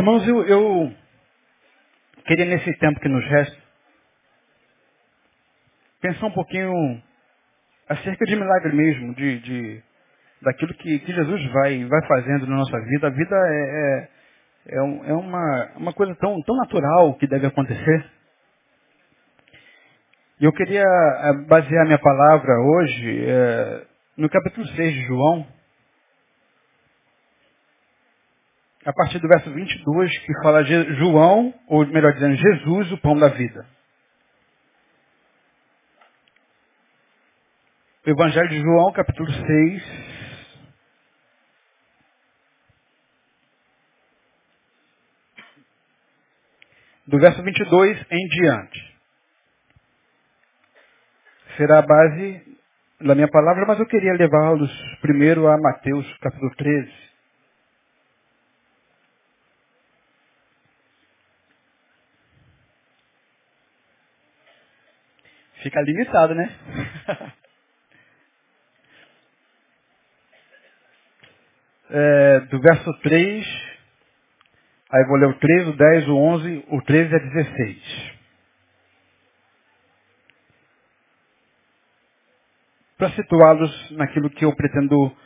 Irmãos, eu, eu queria nesse tempo que nos resta pensar um pouquinho acerca de milagre mesmo, de, de daquilo que, que Jesus vai, vai fazendo na nossa vida. A vida é, é, é, um- é uma, uma coisa tão, tão natural que deve acontecer. E eu queria eh, basear minha palavra hoje eh, no capítulo 6 de João, a partir do verso 22, que fala João, ou melhor dizendo, Jesus, o pão da vida. Evangelho de João, capítulo 6, do verso 22 em diante. Será a base da minha palavra, mas eu queria levá-los primeiro a Mateus, capítulo 13. Fica limitado, né? É, do verso 3, aí vou ler o 3, o 10, o 11, o 13 a 16. Para situá-los naquilo que eu pretendo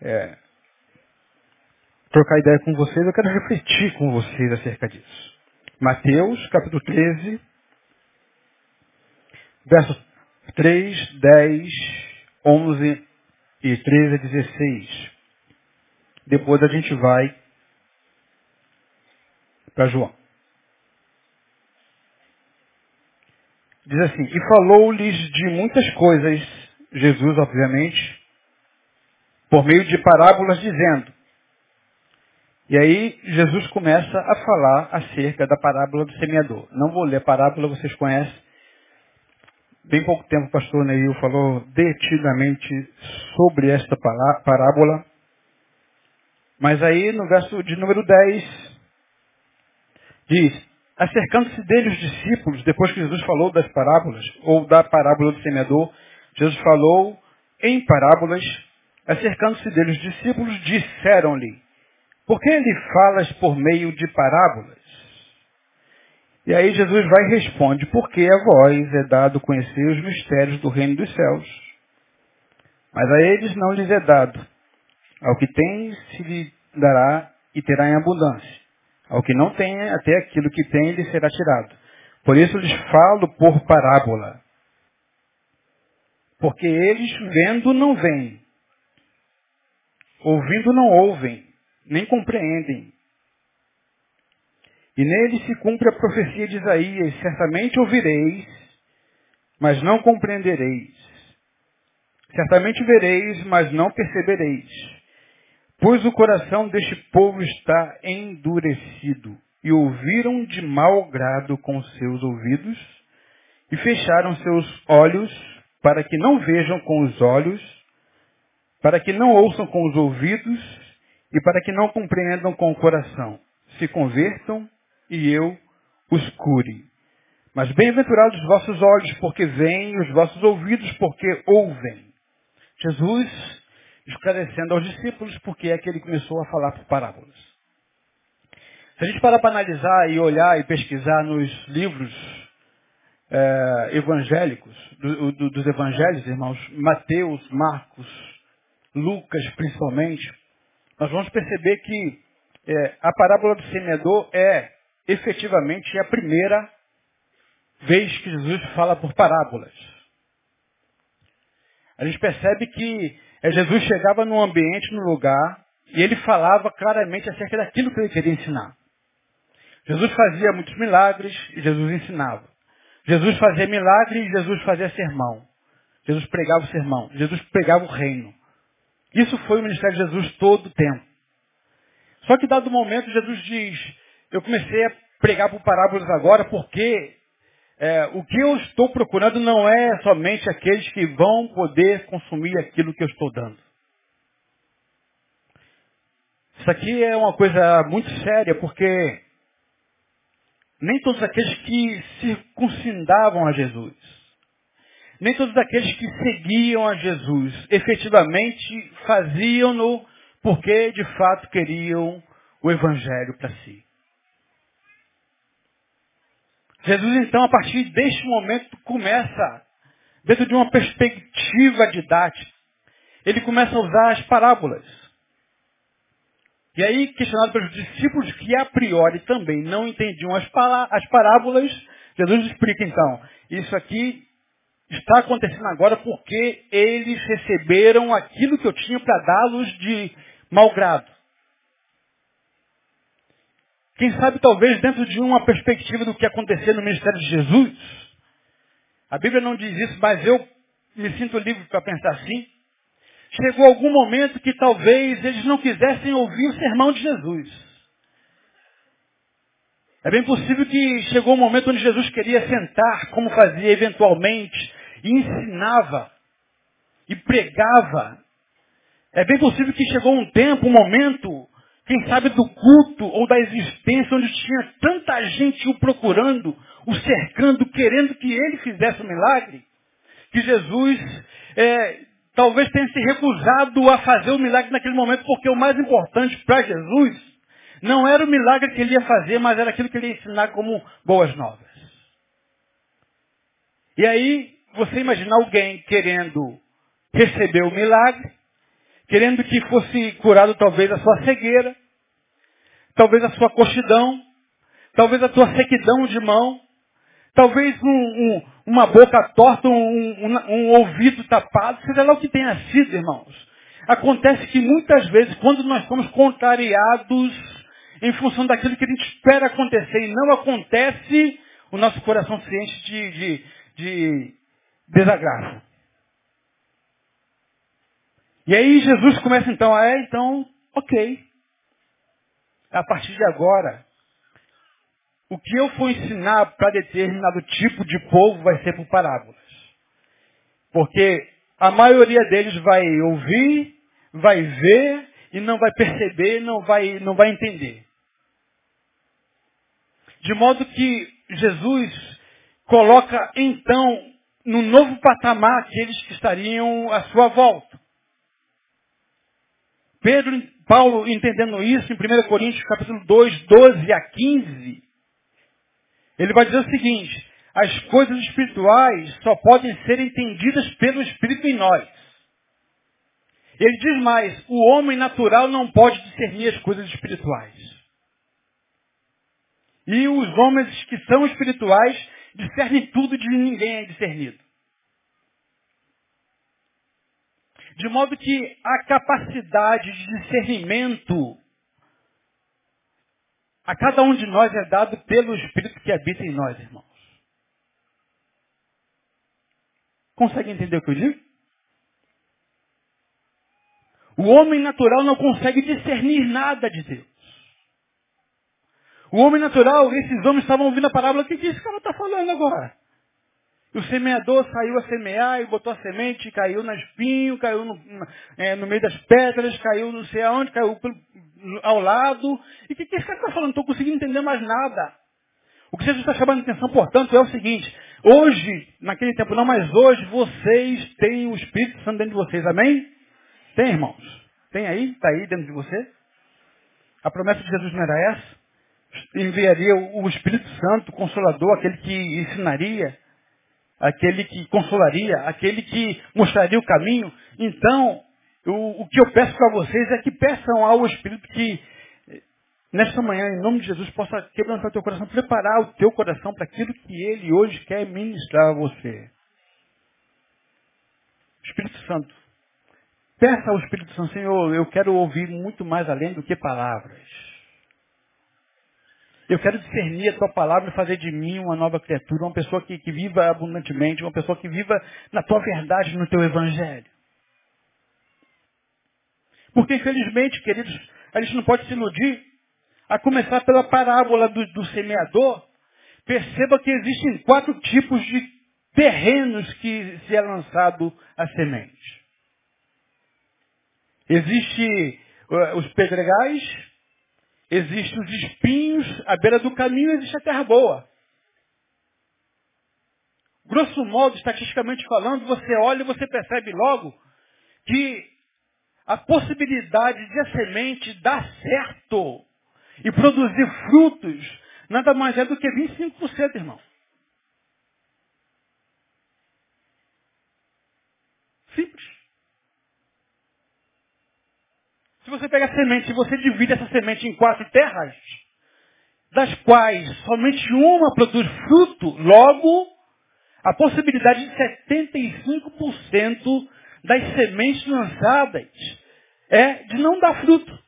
é, trocar ideia com vocês, eu quero refletir com vocês acerca disso. Mateus, capítulo 13, versos 3, 10, 11 e 13 a 16. Depois a gente vai para João. Diz assim, e falou-lhes de muitas coisas, Jesus, obviamente, por meio de parábolas, dizendo. E aí Jesus começa a falar acerca da parábola do semeador. Não vou ler a parábola, vocês conhecem. Bem pouco tempo o pastor Neil falou detidamente sobre esta parábola. Mas aí no verso de número 10 diz, acercando-se dele os discípulos, depois que Jesus falou das parábolas, ou da parábola do semeador, Jesus falou em parábolas, acercando-se dele os discípulos, disseram-lhe, por que ele falas por meio de parábolas? E aí Jesus vai e responde, porque a vós é dado conhecer os mistérios do reino dos céus. Mas a eles não lhes é dado. Ao que tem se lhe dará e terá em abundância. Ao que não tem, até aquilo que tem lhe será tirado. Por isso lhes falo por parábola. Porque eles vendo não veem, ouvindo não ouvem, nem compreendem. E nele se cumpre a profecia de Isaías, certamente ouvireis, mas não compreendereis. Certamente vereis, mas não percebereis. Pois o coração deste povo está endurecido, e ouviram de mau grado com seus ouvidos, e fecharam seus olhos, para que não vejam com os olhos, para que não ouçam com os ouvidos, e para que não compreendam com o coração, se convertam e eu os cure. Mas bem-aventurados os vossos olhos, porque veem, os vossos ouvidos, porque ouvem. Jesus esclarecendo aos discípulos porque é que ele começou a falar por parábolas. Se a gente parar para analisar e olhar e pesquisar nos livros eh, evangélicos, do- do- dos evangelhos, irmãos, Mateus, Marcos, Lucas principalmente, nós vamos perceber que eh, a parábola do semeador é efetivamente a primeira vez que Jesus fala por parábolas. A gente percebe que eh, Jesus chegava num ambiente, num lugar, e ele falava claramente acerca daquilo que ele queria ensinar. Jesus fazia muitos milagres e Jesus ensinava. Jesus fazia milagre e Jesus fazia sermão. Jesus pregava o sermão. Jesus pregava o reino. Isso foi o ministério de Jesus todo o tempo. Só que dado momento Jesus diz, eu comecei a pregar por parábolas agora porque é, o que eu estou procurando não é somente aqueles que vão poder consumir aquilo que eu estou dando. Isso aqui é uma coisa muito séria porque nem todos aqueles que circuncindavam a Jesus, nem todos aqueles que seguiam a Jesus, efetivamente faziam-no porque de fato queriam o Evangelho para si. Jesus, então, a partir deste momento, começa, dentro de uma perspectiva didática, ele começa a usar as parábolas. E aí, questionado pelos discípulos que a priori também não entendiam as, as parábolas, Jesus explica então, isso aqui está acontecendo agora porque eles receberam aquilo que eu tinha para dá-los de mau grado. Quem sabe talvez dentro de uma perspectiva do que aconteceu no ministério de Jesus, a Bíblia não diz isso, mas eu me sinto livre para pensar assim. Chegou algum momento que talvez eles não quisessem ouvir o sermão de Jesus. É bem possível que chegou um momento onde Jesus queria sentar, como fazia eventualmente, e ensinava, e pregava. É bem possível que chegou um tempo, um momento, quem sabe do culto ou da existência, onde tinha tanta gente o procurando, o cercando, querendo que ele fizesse o um milagre, que Jesus é, talvez tenha se recusado a fazer o milagre naquele momento, porque o mais importante para Jesus não era o milagre que ele ia fazer, mas era aquilo que ele ia ensinar como boas novas. E aí, você imaginar alguém querendo receber o milagre, querendo que fosse curado talvez a sua cegueira, talvez a sua coxidão, talvez a tua sequidão de mão, talvez um, um, uma boca torta, um, um, ouvido tapado, seja lá o que tenha sido, irmãos. Acontece que muitas vezes, quando nós somos contrariados em função daquilo que a gente espera acontecer e não acontece, o nosso coração se enche de, de, de desagravo. E aí Jesus começa então, a, é, então, ok. A partir de agora, o que eu for ensinar para determinado tipo de povo vai ser por parábolas. Porque a maioria deles vai ouvir, vai ver e não vai perceber, não vai, não vai entender. De modo que Jesus coloca então no novo patamar aqueles que estariam à sua volta. Pedro, Paulo entendendo isso em 1 Coríntios capítulo 2, 12 a 15, ele vai dizer o seguinte, as coisas espirituais só podem ser entendidas pelo Espírito em nós. Ele diz mais, o homem natural não pode discernir as coisas espirituais. E os homens que são espirituais discernem tudo de ninguém é discernido. De modo que a capacidade de discernimento a cada um de nós é dado pelo Espírito que habita em nós, irmãos. Consegue entender o que eu digo? O homem natural não consegue discernir nada de Deus. O homem natural, esses homens estavam ouvindo a parábola, o que, que esse cara está falando agora? E o semeador saiu a semear e botou a semente, caiu na espinho, caiu no, é, no, meio das pedras, caiu não sei aonde, caiu ao lado. E o que, que esse cara está falando? Não estou conseguindo entender mais nada. O que Jesus está chamando a atenção, portanto, é o seguinte. Hoje, naquele tempo não, mas hoje vocês têm o Espírito Santo dentro de vocês. Amém? Tem, irmãos? Tem aí? Está aí dentro de você? A promessa de Jesus não era essa? enviaria o Espírito Santo, o Consolador, aquele que ensinaria, aquele que consolaria, aquele que mostraria o caminho. Então, o, o que eu peço para vocês é que peçam ao Espírito que, nesta manhã, em nome de Jesus, possa quebrantar o teu coração, preparar o teu coração para aquilo que Ele hoje quer ministrar a você. Espírito Santo, peça ao Espírito Santo, Senhor, eu quero ouvir muito mais além do que palavras. Eu quero discernir a tua palavra e fazer de mim uma nova criatura, uma pessoa que, que viva abundantemente, uma pessoa que viva na tua verdade, no teu evangelho. Porque, infelizmente, queridos, a gente não pode se iludir. A começar pela parábola do, do semeador, perceba que existem quatro tipos de terrenos que se é lançado a semente. Existe uh, os pedregais, Existem os espinhos à beira do caminho, existe a terra boa. Grosso modo, estatisticamente falando, você olha e você percebe logo que a possibilidade de a semente dar certo e produzir frutos nada mais é do que 25%, irmão. Simples. Você pega a semente e você divide essa semente em quatro terras, das quais somente uma produz fruto, logo a possibilidade de 75% das sementes lançadas é de não dar fruto.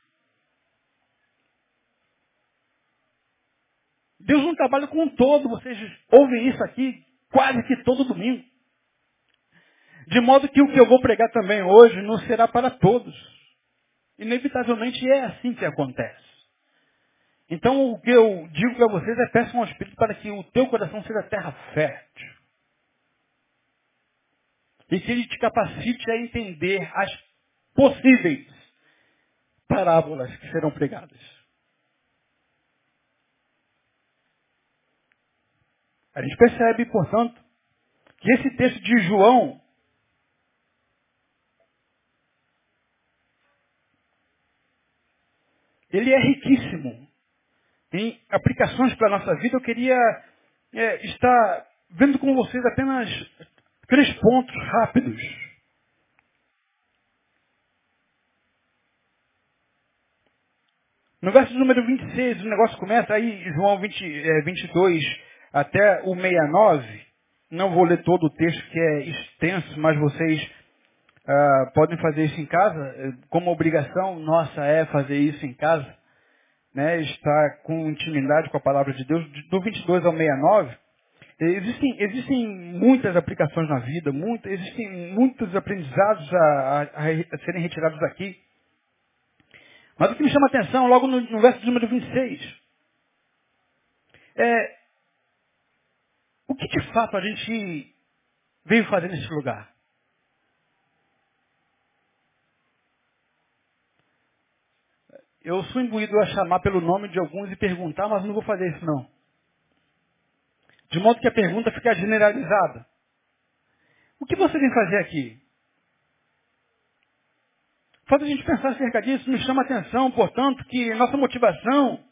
Deus não trabalha com todo, vocês ouvem isso aqui quase que todo domingo. De modo que o que eu vou pregar também hoje não será para todos. Inevitavelmente é assim que acontece. Então o que eu digo para vocês é peçam ao Espírito para que o teu coração seja terra fértil. E que ele te capacite a entender as possíveis parábolas que serão pregadas. A gente percebe, portanto, que esse texto de João ele é riquíssimo em aplicações para a nossa vida. Eu queria é, estar vendo com vocês apenas três pontos rápidos. No verso número 26, o negócio começa aí, João 20, é, 22 até o 69. Não vou ler todo o texto que é extenso, mas vocês ah, podem fazer isso em casa. Como obrigação nossa é fazer isso em casa. Né, estar com intimidade com a palavra de Deus. Do 22 ao 69, Existem, existem muitas aplicações na vida, muito, existem muitos aprendizados a, a, a, serem retirados daqui. Mas o que me chama a atenção, logo no, no verso número 26, é o que de fato a gente veio fazer nesse lugar. Eu sou imbuído a chamar pelo nome de alguns e perguntar, mas não vou fazer isso não. De modo que a pergunta fica generalizada. O que você vem fazer aqui? Faz a gente pensar acerca disso, me chama a atenção, portanto, que nossa motivação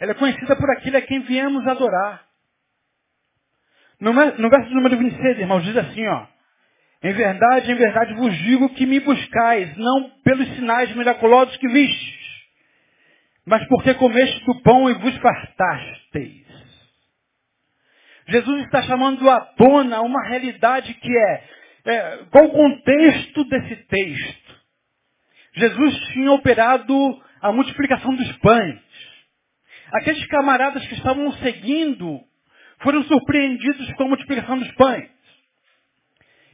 ela é conhecida por aquilo a quem viemos adorar. No, no verso número 26, irmãos, diz assim, ó. Em verdade, em verdade vos digo que me buscais, não pelos sinais miraculosos que vistes, mas porque comeste do pão e vos fartasteis. Jesus está chamando à tona uma realidade que é, é qual o contexto desse texto? Jesus tinha operado a multiplicação dos pães. Aqueles camaradas que estavam seguindo foram surpreendidos com a multiplicação dos pães.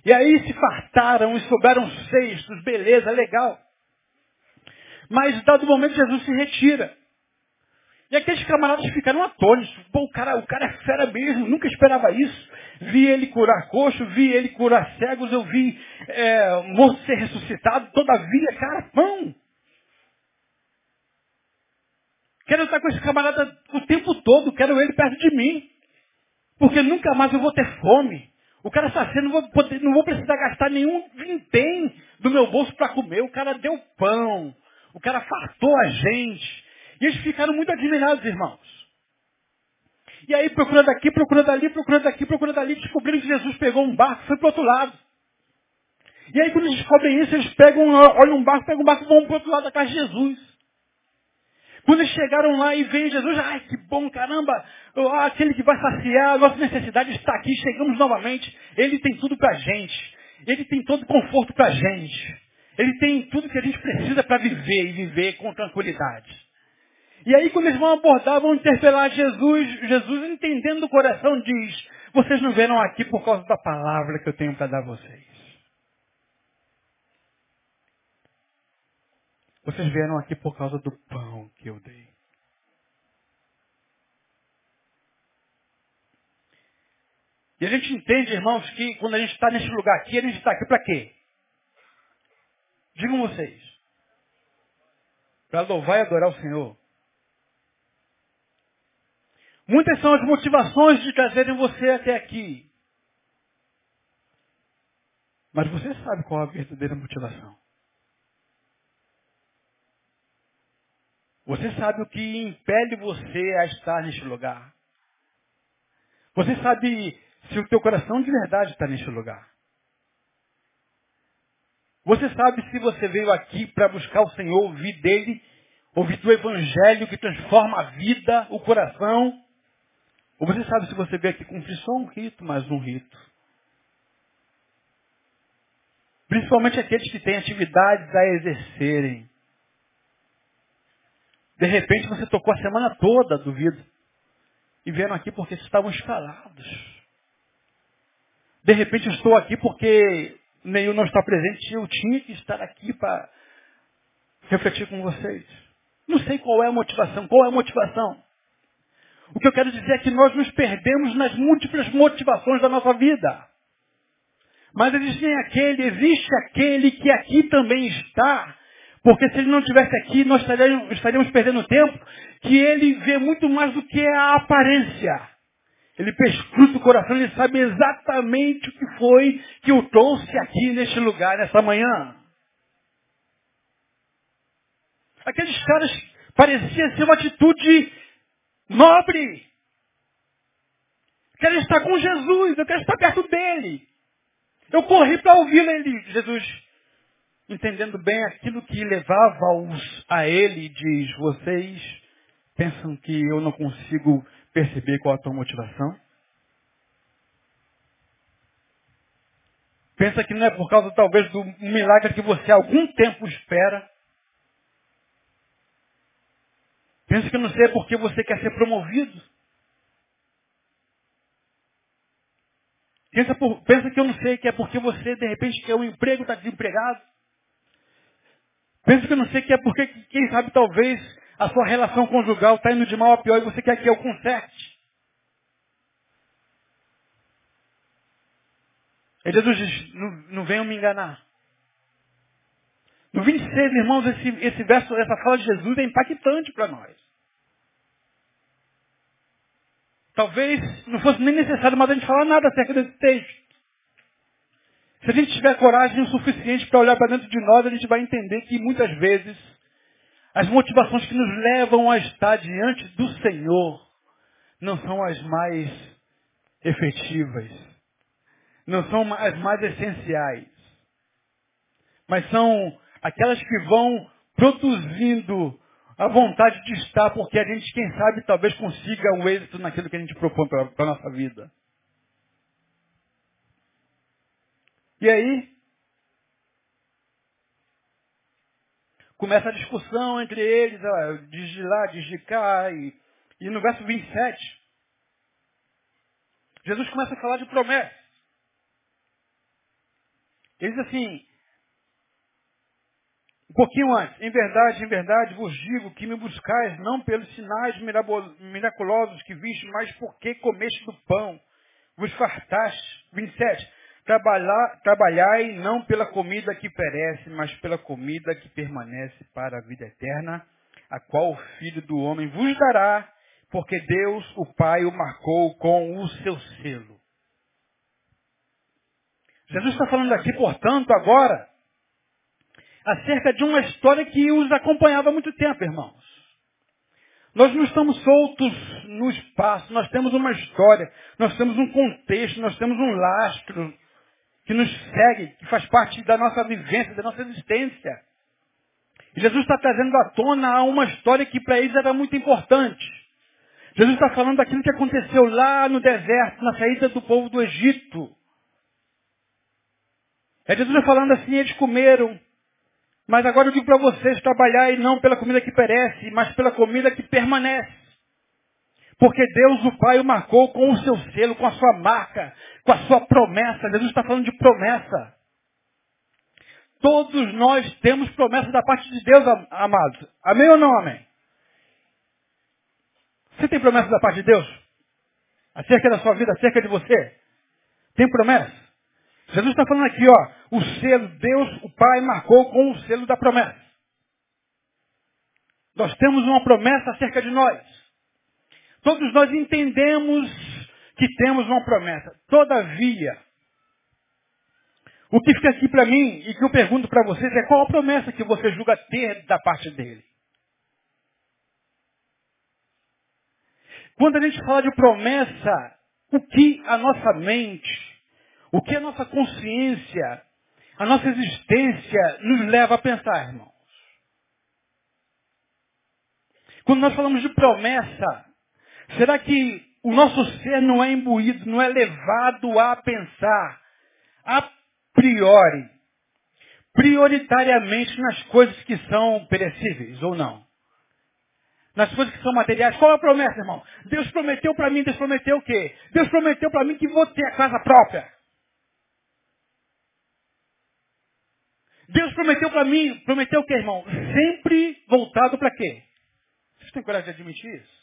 E aí se fartaram e sobraram cestos, beleza, legal. Mas, dado o momento, Jesus se retira. E aqueles camaradas ficaram atônitos. Pô, o cara, o cara é fera mesmo, nunca esperava isso. Vi ele curar coxo, vi ele curar cegos, eu vi é, morto ser ressuscitado. Todavia, cara, pão. Quero estar com esse camarada o tempo todo, quero ele perto de mim. Porque nunca mais eu vou ter fome. O cara sendo, não não vou precisar gastar nenhum vintém do meu bolso para comer. O cara deu pão. O cara fartou a gente. E eles ficaram muito admirados, irmãos. E aí procura daqui, procura dali, procura daqui, procura dali, descobriram que Jesus pegou um barco e foi para o outro lado. E aí quando eles descobrem isso, eles pegam, olham um barco, pegam um barco e vão para o outro lado da casa de Jesus. Quando eles chegaram lá e veem Jesus, ai que bom, caramba, aquele que vai saciar a nossa necessidade está aqui, chegamos novamente. Ele tem tudo para a gente. Ele tem todo conforto para a gente. Ele tem tudo que a gente precisa para viver e viver com tranquilidade. E aí quando eles vão abordar, vão interpelar Jesus, Jesus entendendo o coração diz, vocês não vieram aqui por causa da palavra que eu tenho para dar a vocês. Vocês vieram aqui por causa do pão que eu dei. E a gente entende, irmãos, que quando a gente está nesse lugar aqui, a gente está aqui para quê? Digam vocês. Para louvar e adorar o Senhor. Muitas são as motivações de trazerem você até aqui. Mas você sabe qual é a verdadeira motivação. Você sabe o que impele você a estar neste lugar. Você sabe se o teu coração de verdade está neste lugar. Você sabe se você veio aqui para buscar o Senhor, ouvir dele, ouvir do Evangelho que transforma a vida, o coração. Ou você sabe se você veio aqui cumprir só um rito, mais um rito. Principalmente aqueles que têm atividades a exercerem. De repente você tocou a semana toda, duvido. E vieram aqui porque estavam escalados. De repente eu estou aqui porque nenhum não está presente eu tinha que estar aqui para refletir com vocês. Não sei qual é a motivação. Qual é a motivação? O que eu quero dizer é que nós nos perdemos nas múltiplas motivações da nossa vida. Mas existe aquele, existe aquele que aqui também está, porque se ele não estivesse aqui, nós estaríamos, estaríamos perdendo tempo, que ele vê muito mais do que a aparência. Ele perscruta o coração, ele sabe exatamente o que foi que o trouxe aqui neste lugar, nessa manhã. Aqueles caras pareciam ser uma atitude nobre. Quero estar com Jesus, eu quero estar perto dele. Eu corri para ouvi-lo, ele, Jesus, entendendo bem aquilo que levava-os a ele, diz, vocês pensam que eu não consigo perceber qual a tua motivação? Pensa que não é por causa talvez do milagre que você há algum tempo espera? Pensa que não sei porque você quer ser promovido? Pensa, por, pensa que eu não sei que é porque você de repente quer um emprego, está desempregado? Pensa que eu não sei que é porque, quem sabe, talvez a sua relação conjugal está indo de mal a pior e você quer que eu conserte. E Jesus diz, não, não venham me enganar. No 26, irmãos, esse, esse verso, essa fala de Jesus é impactante para nós. Talvez não fosse nem necessário mais a gente falar nada acerca desse texto. Se a gente tiver coragem o suficiente para olhar para dentro de nós, a gente vai entender que muitas vezes as motivações que nos levam a estar diante do Senhor não são as mais efetivas, não são as mais essenciais, mas são aquelas que vão produzindo a vontade de estar, porque a gente, quem sabe, talvez consiga o êxito naquilo que a gente propõe para a nossa vida. E aí, começa a discussão entre eles, diz de lá, diz de cá, e, e no verso 27, Jesus começa a falar de promessas. Ele diz assim, um pouquinho antes, em verdade, em verdade vos digo que me buscais não pelos sinais miraculosos que viste, mas porque comeste do pão, vos fartaste. 27. Trabalhar, trabalhai não pela comida que perece, mas pela comida que permanece para a vida eterna, a qual o Filho do Homem vos dará, porque Deus, o Pai, o marcou com o seu selo. Jesus está falando aqui, portanto, agora, acerca de uma história que os acompanhava há muito tempo, irmãos. Nós não estamos soltos no espaço, nós temos uma história, nós temos um contexto, nós temos um lastro, que nos segue, que faz parte da nossa vivência, da nossa existência. E Jesus está trazendo à tona uma história que para eles era muito importante. Jesus está falando daquilo que aconteceu lá no deserto, na saída do povo do Egito. É Jesus falando assim, eles comeram. Mas agora eu digo para vocês, trabalhar não pela comida que perece, mas pela comida que permanece. Porque Deus, o Pai, o marcou com o seu selo, com a sua marca, com a sua promessa. Jesus está falando de promessa. Todos nós temos promessa da parte de Deus, amados. Amém ou não amém? Você tem promessa da parte de Deus? Acerca da sua vida, acerca de você? Tem promessa? Jesus está falando aqui, ó, o selo, Deus, o Pai, marcou com o selo da promessa. Nós temos uma promessa acerca de nós. Todos nós entendemos que temos uma promessa. Todavia, o que fica aqui para mim e que eu pergunto para vocês é qual a promessa que você julga ter da parte dele? Quando a gente fala de promessa, o que a nossa mente, o que a nossa consciência A nossa existência nos leva a pensar, irmãos. Quando nós falamos de promessa, será que o nosso ser não é imbuído, não é levado a pensar a priori, prioritariamente nas coisas que são perecíveis ou não? Nas coisas que são materiais. Qual é a promessa, irmão? Deus prometeu para mim, Deus prometeu o quê? Deus prometeu para mim que vou ter a casa própria. Deus prometeu para mim, prometeu o quê, irmão? Sempre voltado para quê? Vocês têm coragem de admitir isso?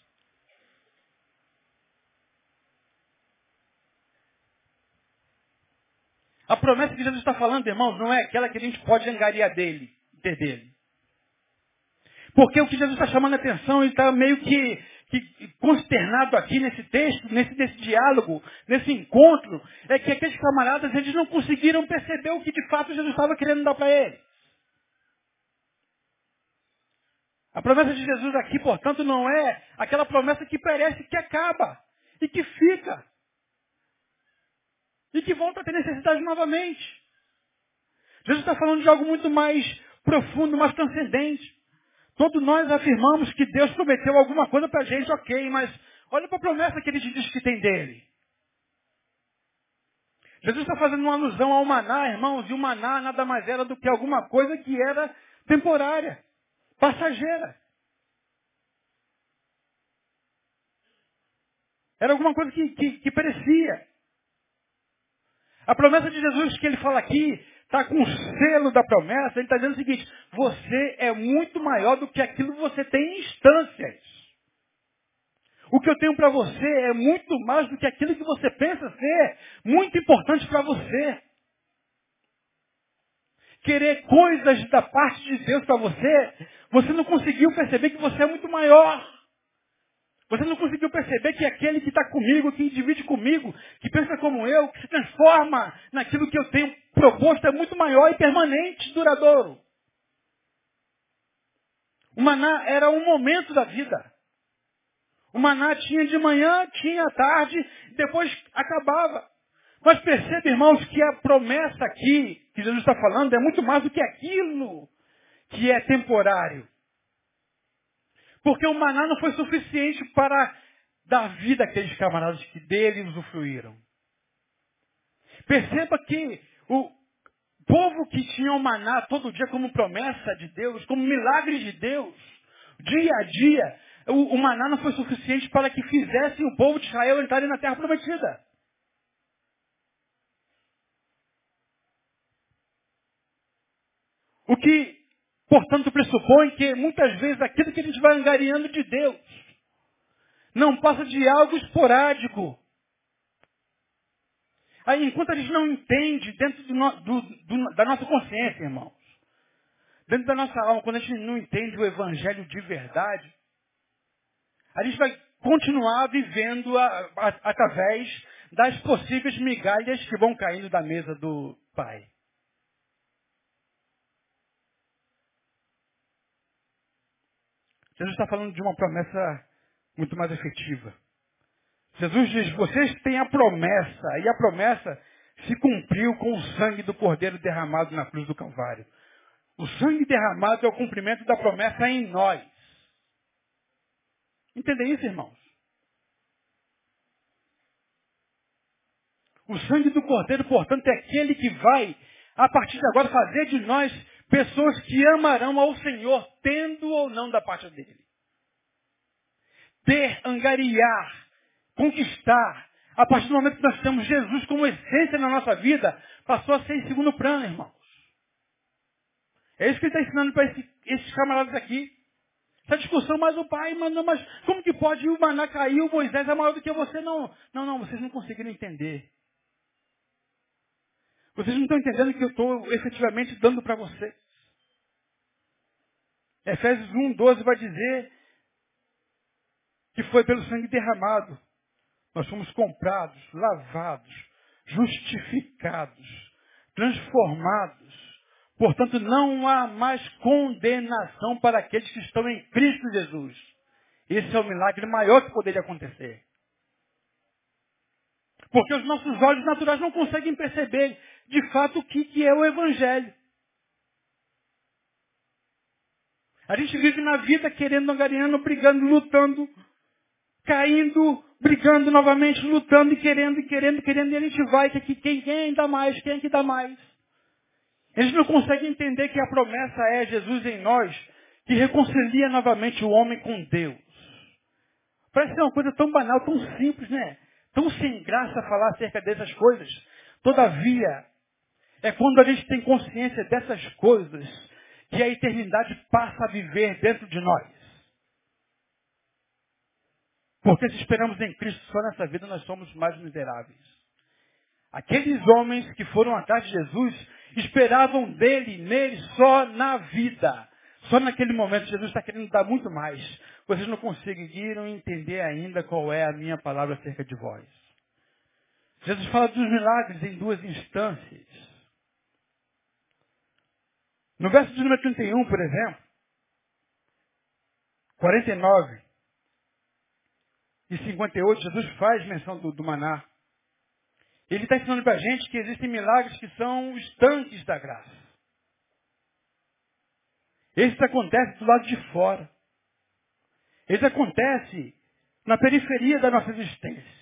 A promessa que Jesus está falando, irmãos, não é aquela que a gente pode angariar dele, ter dele. Porque o que Jesus está chamando a atenção, ele está meio que, que, consternado aqui nesse texto, nesse, nesse diálogo, nesse encontro, é que aqueles camaradas, eles não conseguiram perceber o que de fato Jesus estava querendo dar para eles. A promessa de Jesus aqui, portanto, não é aquela promessa que parece que acaba e que fica e que volta a ter necessidade novamente. Jesus está falando de algo muito mais profundo, mais transcendente. Todos nós afirmamos que Deus prometeu alguma coisa para a gente, ok, mas olha para a promessa que ele te diz que tem dele. Jesus está fazendo uma alusão ao maná, irmãos, e o maná nada mais era do que alguma coisa que era temporária, passageira. Era alguma coisa que, que, que perecia. A promessa de Jesus que ele fala aqui está com o selo da promessa. Ele está dizendo o seguinte: você é muito maior do que aquilo que você tem em instâncias. O que eu tenho para você é muito mais do que aquilo que você pensa ser muito importante para você. Querer coisas da parte de Deus para você, você não conseguiu perceber que você é muito maior. Você não conseguiu perceber que aquele que está comigo, que divide comigo, que pensa como eu, que se transforma naquilo que eu tenho proposto é muito maior e permanente, duradouro. O maná era um momento da vida. O maná tinha de manhã, tinha à tarde, depois acabava. Mas perceba, irmãos, que a promessa aqui, que Jesus está falando, é muito mais do que aquilo que é temporário. Porque o maná não foi suficiente para dar vida àqueles camaradas que dele usufruíram. Perceba que o povo que tinha o maná todo dia como promessa de Deus, como milagre de Deus, dia a dia, o, o maná não foi suficiente para que fizessem o povo de Israel entrarem na terra prometida. O que Portanto, pressupõe que muitas vezes aquilo que a gente vai angariando de Deus não passa de algo esporádico. Aí, enquanto a gente não entende dentro do, do, do, da nossa consciência, irmãos, dentro da nossa alma, quando a gente não entende o Evangelho de verdade, a gente vai continuar vivendo a, a, através das possíveis migalhas que vão caindo da mesa do Pai. Jesus está falando de uma promessa muito mais efetiva. Jesus diz, vocês têm a promessa, e a promessa se cumpriu com o sangue do Cordeiro derramado na cruz do Calvário. O sangue derramado é o cumprimento da promessa em nós. Entendem isso, irmãos? O sangue do Cordeiro, portanto, é aquele que vai, a partir de agora, fazer de nós Pessoas que amarão ao Senhor, tendo ou não da parte dele. Ter, angariar, conquistar. A partir do momento que nós temos Jesus como essência na nossa vida, passou a ser em segundo plano, irmãos. É isso que ele está ensinando para esse, esses camaradas aqui. Essa discussão, mas o pai, mas, não, mas como que pode o maná cair, o Moisés é maior do que você? Não, não, não, vocês não conseguiram entender. Vocês não estão entendendo o que eu estou efetivamente dando para vocês. Efésios 1, 12 vai dizer que foi pelo sangue derramado. Nós fomos comprados, lavados, justificados, transformados. Portanto, não há mais condenação para aqueles que estão em Cristo Jesus. Esse é o milagre maior que poderia acontecer. Porque os nossos olhos naturais não conseguem perceber de fato, o que, que é o Evangelho. A gente vive na vida querendo, angariando, brigando, lutando, caindo, brigando novamente, lutando e querendo, e querendo, e querendo, e a gente vai, que quem, quem dá mais, quem é que dá mais. Gente não consegue entender que a promessa é Jesus em nós, que reconcilia novamente o homem com Deus. Parece ser uma coisa tão banal, tão simples, né? Tão sem graça falar acerca dessas coisas. Todavia, é quando a gente tem consciência dessas coisas que a eternidade passa a viver dentro de nós. Porque se esperamos em Cristo só nessa vida, nós somos mais miseráveis. Aqueles homens que foram atrás de Jesus esperavam dele, nele, só na vida. Só naquele momento Jesus está querendo dar muito mais. Vocês não conseguiram entender ainda qual é a minha palavra acerca de vós. Jesus fala dos milagres em duas instâncias. No verso de número 31, por exemplo, 49 e 58, Jesus faz menção do, do maná. Ele está ensinando para a gente que existem milagres que são os tanques da graça. Esse acontece do lado de fora. Esse acontece na periferia da nossa existência.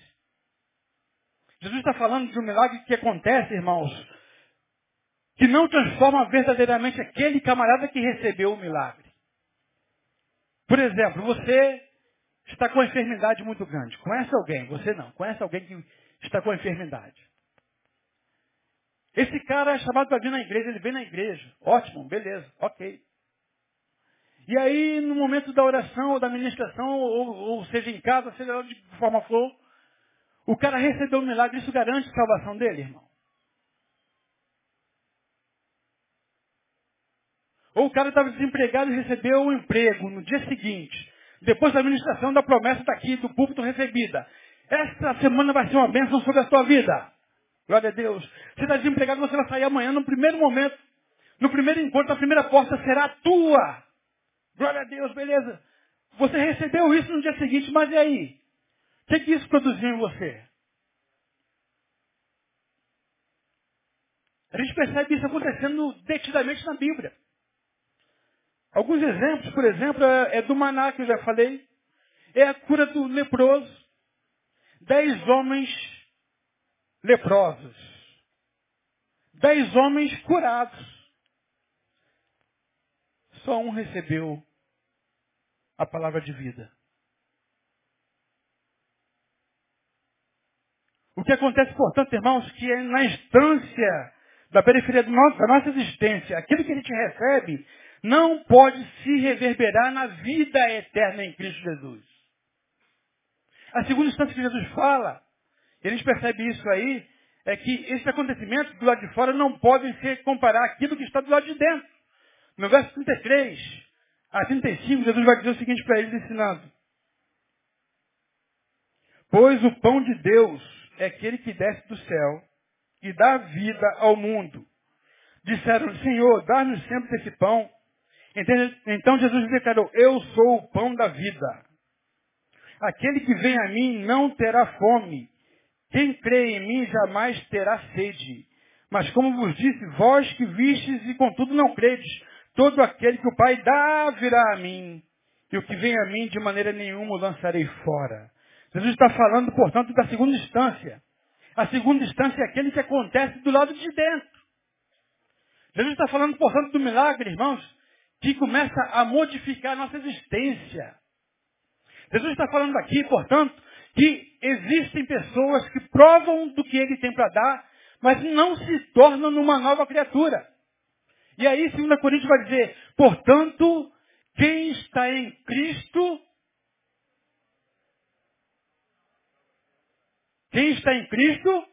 Jesus está falando de um milagre que acontece, irmãos, que não transforma verdadeiramente aquele camarada que recebeu o milagre. Por exemplo, você está com uma enfermidade muito grande. Conhece alguém? Você não. Conhece alguém que está com enfermidade. Esse cara é chamado para vir na igreja, ele vem na igreja. Ótimo, beleza, ok. E aí, no momento da oração ou da ministração, ou, ou seja em casa, seja de forma for, o cara recebeu um milagre, isso garante a salvação dele, irmão. Ou o cara estava desempregado e recebeu um emprego no dia seguinte, depois da administração da promessa daqui, do púlpito recebida. Esta semana vai ser uma bênção sobre a sua vida. Glória a Deus. Você está desempregado, você vai sair amanhã no primeiro momento. No primeiro encontro, a primeira porta será tua. Glória a Deus, beleza. Você recebeu isso no dia seguinte, mas e aí? O que, que isso produziu em você? A gente percebe isso acontecendo detidamente na Bíblia. Alguns exemplos, por exemplo, é, é do maná que eu já falei. É a cura do leproso. Dez homens leprosos. Dez homens curados. Só um recebeu a palavra de vida. O que acontece, portanto, irmãos, que é na instância da periferia da nossa existência, aquilo que a gente recebe não pode se reverberar na vida eterna em Cristo Jesus. A segunda instância que Jesus fala, e a gente percebe isso aí, é que esses acontecimentos do lado de fora não podem ser comparar aquilo que está do lado de dentro. No verso 33 a 35, Jesus vai dizer o seguinte para eles ensinando. Pois o pão de Deus é aquele que desce do céu e dá vida ao mundo. Disseram, Senhor, dá-nos sempre esse pão. Então Jesus declarou, eu sou o pão da vida. Aquele que vem a mim não terá fome. Quem crê em mim jamais terá sede. Mas como vos disse, vós que vistes e contudo não credes, todo aquele que o Pai dá virá a mim. E o que vem a mim de maneira nenhuma o lançarei fora. Jesus está falando, portanto, da segunda instância. A segunda instância é aquele que acontece do lado de dentro. Jesus está falando, portanto, do milagre, irmãos, que começa a modificar a nossa existência. Jesus está falando aqui, portanto, que existem pessoas que provam do que ele tem para dar, mas não se tornam numa nova criatura. E aí, 2 Coríntios vai dizer, portanto, quem está em Cristo, quem está em Cristo,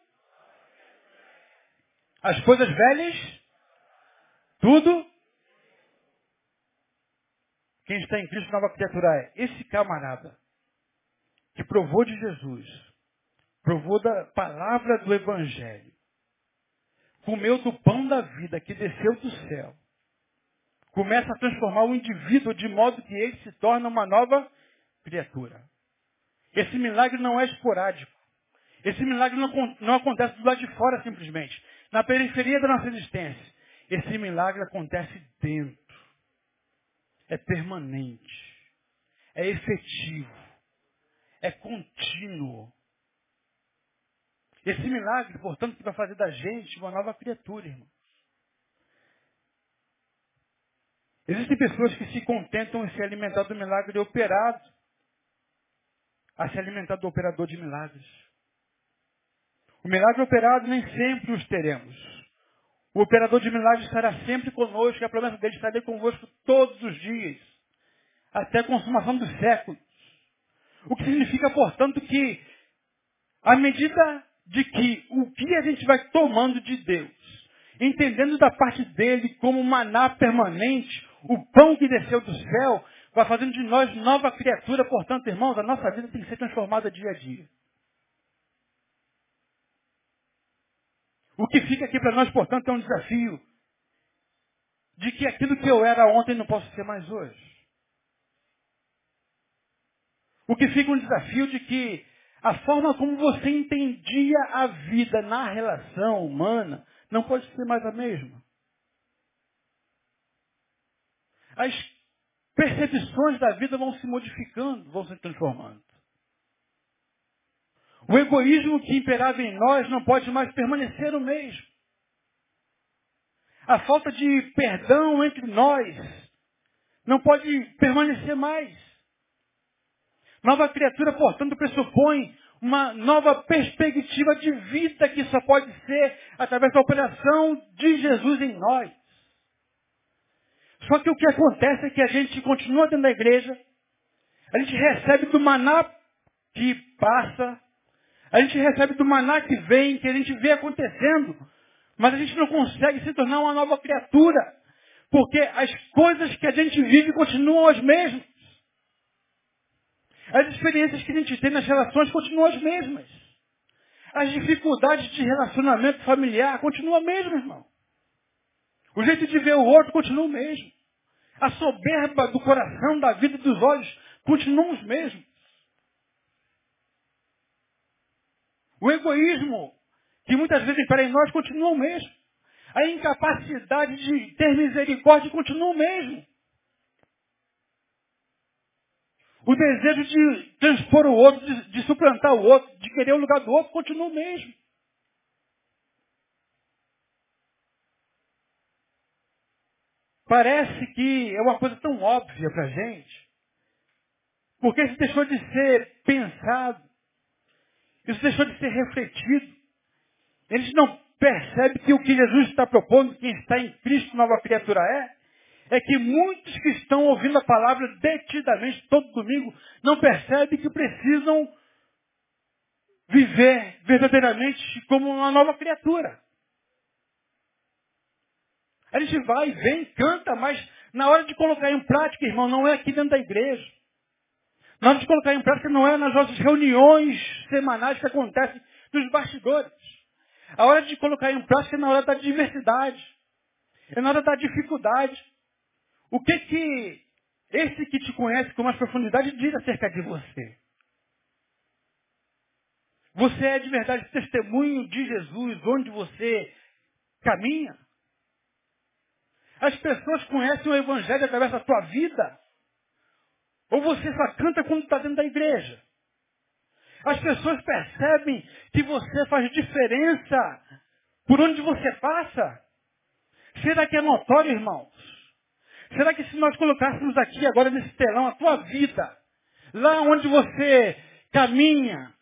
as coisas velhas, tudo quem está em Cristo, nova criatura é. Esse camarada que provou de Jesus, provou da palavra do Evangelho, comeu do pão da vida que desceu do céu, começa a transformar o indivíduo de modo que ele se torna uma nova criatura. Esse milagre não é esporádico. Esse milagre não, não acontece do lado de fora simplesmente. na periferia da nossa existência. Esse milagre acontece dentro. É permanente. É efetivo. É contínuo. Esse milagre, portanto, que vai fazer da gente uma nova criatura, irmão. Existem pessoas que se contentam em se alimentar do milagre operado, a se alimentar do operador de milagres. O milagre operado nem sempre os teremos. O operador de milagres estará sempre conosco, e a promessa dele estará convosco todos os dias, até a consumação dos séculos. O que significa, portanto, que, à medida de que o que a gente vai tomando de Deus, entendendo da parte dele como maná permanente, o pão que desceu do céu, vai fazendo de nós nova criatura. Portanto, irmãos, a nossa vida tem que ser transformada dia a dia. O que fica aqui para nós, portanto, é um desafio de que aquilo que eu era ontem não posso ser mais hoje. O que fica um desafio de que a forma como você entendia a vida na relação humana não pode ser mais a mesma. As percepções da vida vão se modificando, vão se transformando. O egoísmo que imperava em nós não pode mais permanecer o mesmo. A falta de perdão entre nós não pode permanecer mais. Nova criatura, portanto, pressupõe uma nova perspectiva de vida que só pode ser através da operação de Jesus em nós. Só que o que acontece é que a gente continua dentro da igreja, a gente recebe do maná que passa, a gente recebe do maná que vem, que a gente vê acontecendo, mas a gente não consegue se tornar uma nova criatura, porque as coisas que a gente vive continuam as mesmas. As experiências que a gente tem nas relações continuam as mesmas. As dificuldades de relacionamento familiar continuam a mesma, irmão. O jeito de ver o outro continua o mesmo. A soberba do coração, da vida dos olhos continuam os mesmos. O egoísmo, que muitas vezes impera em nós, continua o mesmo. A incapacidade de ter misericórdia continua o mesmo. O desejo de transpor o outro, de, de suplantar o outro, de querer o lugar do outro, continua o mesmo. Parece que é uma coisa tão óbvia para a gente, porque isso deixou de ser pensado, isso deixou de ser refletido. Eles não percebem que o que Jesus está propondo, quem está em Cristo, nova criatura é, é que muitos que estão ouvindo a palavra detidamente todo domingo não percebem que precisam viver verdadeiramente como uma nova criatura. A gente vai, vem, canta, mas na hora de colocar em prática, irmão, não é aqui dentro da igreja. Hora de colocar em prática não é nas nossas reuniões semanais que acontecem nos bastidores. A hora de colocar em prática é na hora da diversidade. É na hora da dificuldade. O que que esse que te conhece com mais profundidade diz acerca de você? Você é de verdade testemunho de Jesus onde você caminha? As pessoas conhecem o Evangelho através da tua vida? Ou você só canta quando está dentro da igreja? As pessoas percebem que você faz diferença por onde você passa? Será que é notório, irmãos? Será que se nós colocássemos aqui agora nesse telão a tua vida, lá onde você caminha,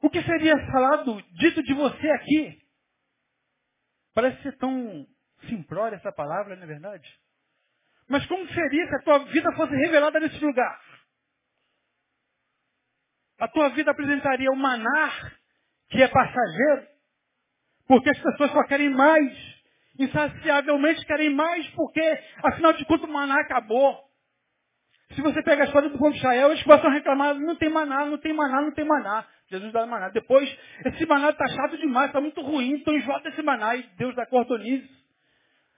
o que seria falado, dito de você aqui? Parece ser tão simplória essa palavra, não é verdade? Mas como seria se a tua vida fosse revelada nesse lugar? A tua vida apresentaria o manar, que é passageiro, porque as pessoas só querem mais insaciavelmente querem mais porque, afinal de contas, o maná acabou. Se você pega a história do povo de Israel, eles começam a reclamar, não tem maná, não tem maná, não tem maná. Jesus dá maná. Depois, esse maná está chato demais, está muito ruim, então enjota esse maná e Deus dá cordonize.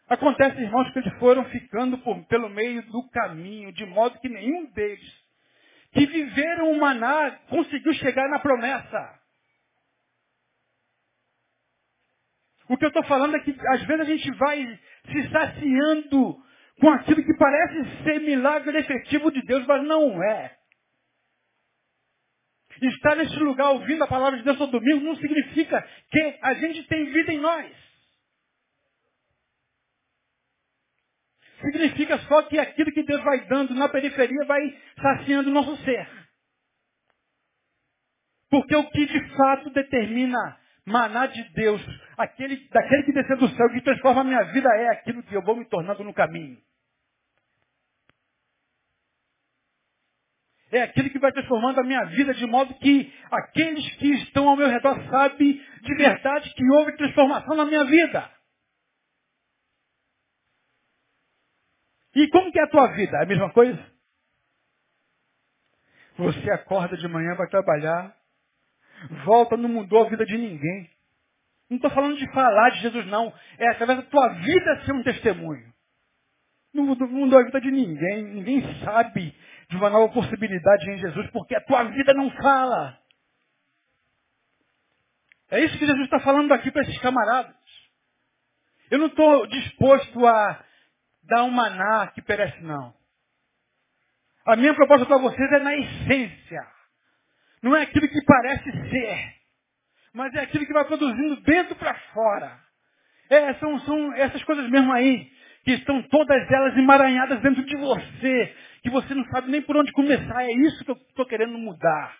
Acontece, irmãos, que eles foram ficando por, pelo meio do caminho, de modo que nenhum deles que viveram o maná conseguiu chegar na promessa. O que eu estou falando é que às vezes a gente vai se saciando com aquilo que parece ser milagre efetivo de Deus, mas não é. Estar nesse lugar ouvindo a palavra de Deus todo domingo não significa que a gente tem vida em nós. Significa só que aquilo que Deus vai dando na periferia vai saciando o nosso ser. Porque o que de fato determina maná de Deus, aquele, daquele que desceu do céu, que transforma a minha vida, é aquilo que eu vou me tornando no caminho. É aquilo que vai transformando a minha vida de modo que aqueles que estão ao meu redor sabem de verdade que houve transformação na minha vida. E como que é a tua vida? É a mesma coisa? Você acorda de manhã, vai trabalhar, volta, não mudou a vida de ninguém. Não estou falando de falar de Jesus, não. É através da tua vida ser um testemunho. Não mudou a vida de ninguém. Ninguém sabe de uma nova possibilidade em Jesus, porque a tua vida não fala. É isso que Jesus está falando aqui para esses camaradas. Eu não estou disposto a dar um maná que perece, não. A minha proposta para vocês é na essência. Não é aquilo que parece ser, mas é aquilo que vai produzindo dentro para fora. É, são, são essas coisas mesmo aí, que estão todas elas emaranhadas dentro de você, que você não sabe nem por onde começar. É isso que eu estou querendo mudar.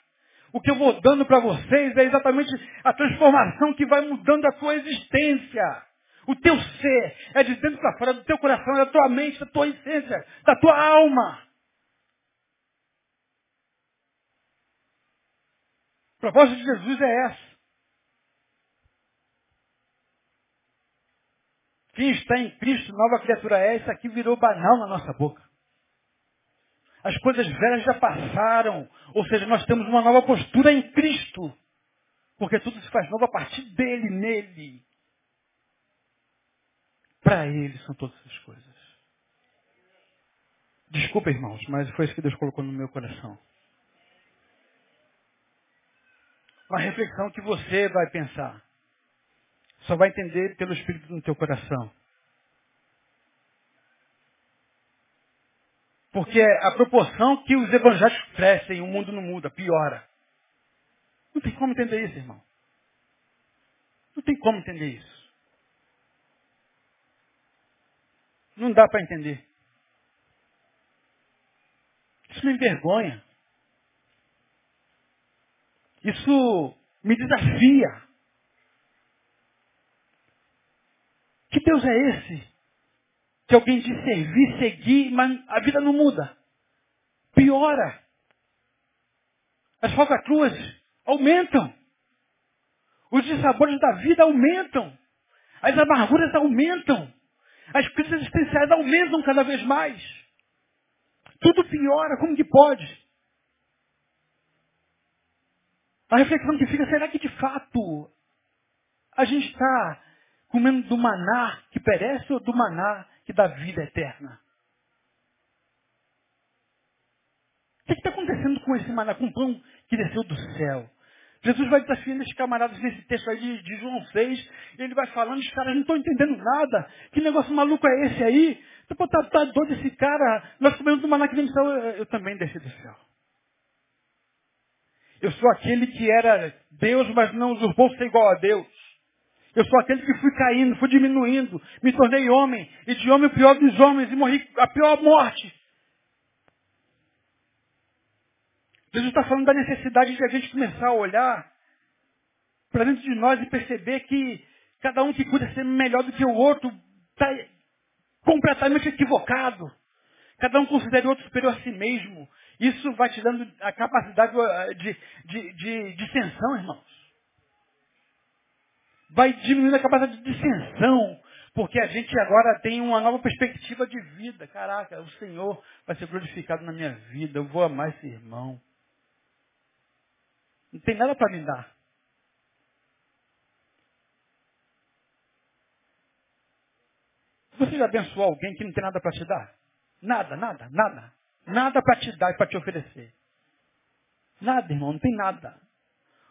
O que eu vou dando para vocês é exatamente a transformação que vai mudando a tua existência. O teu ser é de dentro para fora, do teu coração, da tua mente, da tua essência, da tua alma. A proposta de Jesus é essa. Quem está em Cristo, nova criatura é, isso aqui virou banal na nossa boca. As coisas velhas já passaram. Ou seja, nós temos uma nova postura em Cristo. Porque tudo se faz novo a partir dele, nele. Para ele são todas as coisas. Desculpa, irmãos, mas foi isso que Deus colocou no meu coração. Uma reflexão que você vai pensar. Só vai entender pelo Espírito no teu coração. Porque a proporção que os evangelhos crescem, o mundo não muda, piora. Não tem como entender isso, irmão. Não tem como entender isso. Não dá para entender. Isso me envergonha. Isso me desafia. Que Deus é esse? que alguém diz servir, seguir, mas a vida não muda. Piora. As falcatruas aumentam. Os dissabores da vida aumentam. As amarguras aumentam. As crises existenciais aumentam cada vez mais. Tudo piora, como que pode? A reflexão que fica, será que de fato a gente está comendo do maná que perece ou do maná que dá vida eterna. O que está acontecendo com esse maná, com o pão que desceu do céu? Jesus vai desafiando esses camaradas nesse texto aí de, João 6, e ele vai falando, os caras não estão entendendo nada. Que negócio maluco é esse aí? Tá, tá, tá doido esse cara? Nós comemos do maná que vem do céu. Eu, eu também desci do céu. Eu sou aquele que era Deus, mas não usurpou ser igual a Deus. Eu sou aquele que fui caindo, fui diminuindo, me tornei homem, e de homem o pior dos homens, e morri a pior morte. Jesus está falando da necessidade de a gente começar a olhar para dentro de nós e perceber que cada um que cuida ser melhor do que o outro está completamente equivocado. Cada um considera o outro superior a si mesmo. Isso vai te dando a capacidade de, de, de, de dissensão, irmãos vai diminuindo a capacidade de dissensão, porque a gente agora tem uma nova perspectiva de vida. Caraca, o Senhor vai ser glorificado na minha vida, eu vou amar esse irmão. Não tem nada para me dar. Você já abençoou alguém que não tem nada para te dar? Nada, nada, nada. Nada para te dar e para te oferecer. Nada, irmão, não tem nada.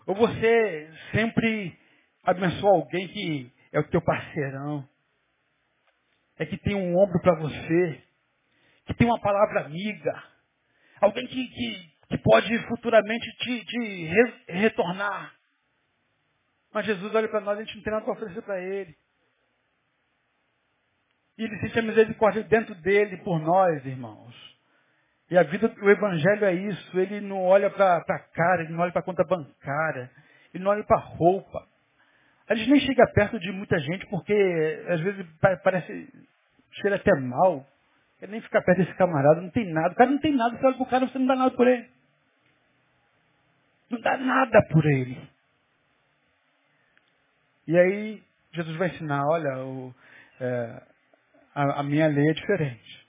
Ou você sempre abençoa alguém que é o teu parceirão, é que tem um ombro para você, que tem uma palavra amiga, alguém que, que, que pode futuramente te, te re, retornar. Mas Jesus olha para nós, a gente não tem nada para oferecer para Ele. E Ele sente a misericórdia dentro dele por nós, irmãos. E a vida do Evangelho é isso. Ele não olha para a cara, ele não olha para a conta bancária, ele não olha para a roupa. A gente nem chega perto de muita gente porque às vezes parece cheira até mal. Quer nem ficar perto desse camarada, não tem nada. O cara não tem nada, você olha pro cara, você não dá nada por ele. Não dá nada por ele. E aí Jesus vai ensinar, olha, o, é, a, a minha lei é diferente.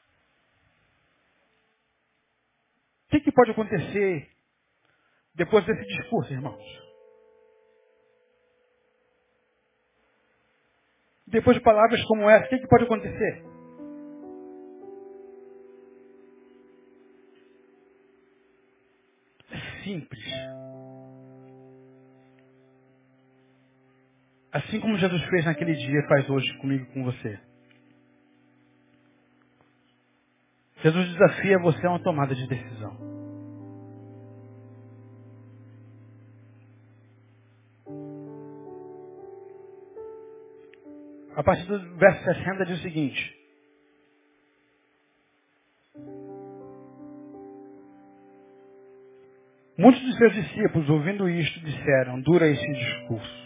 O que, que pode acontecer depois desse discurso, irmãos? Depois de palavras como essa, o que, que pode acontecer? Simples. Assim como Jesus fez naquele dia, faz hoje comigo e com você. Jesus desafia você a uma tomada de decisão. A partir do verso 60 diz o seguinte. Muitos de seus discípulos, ouvindo isto, disseram, dura esse discurso.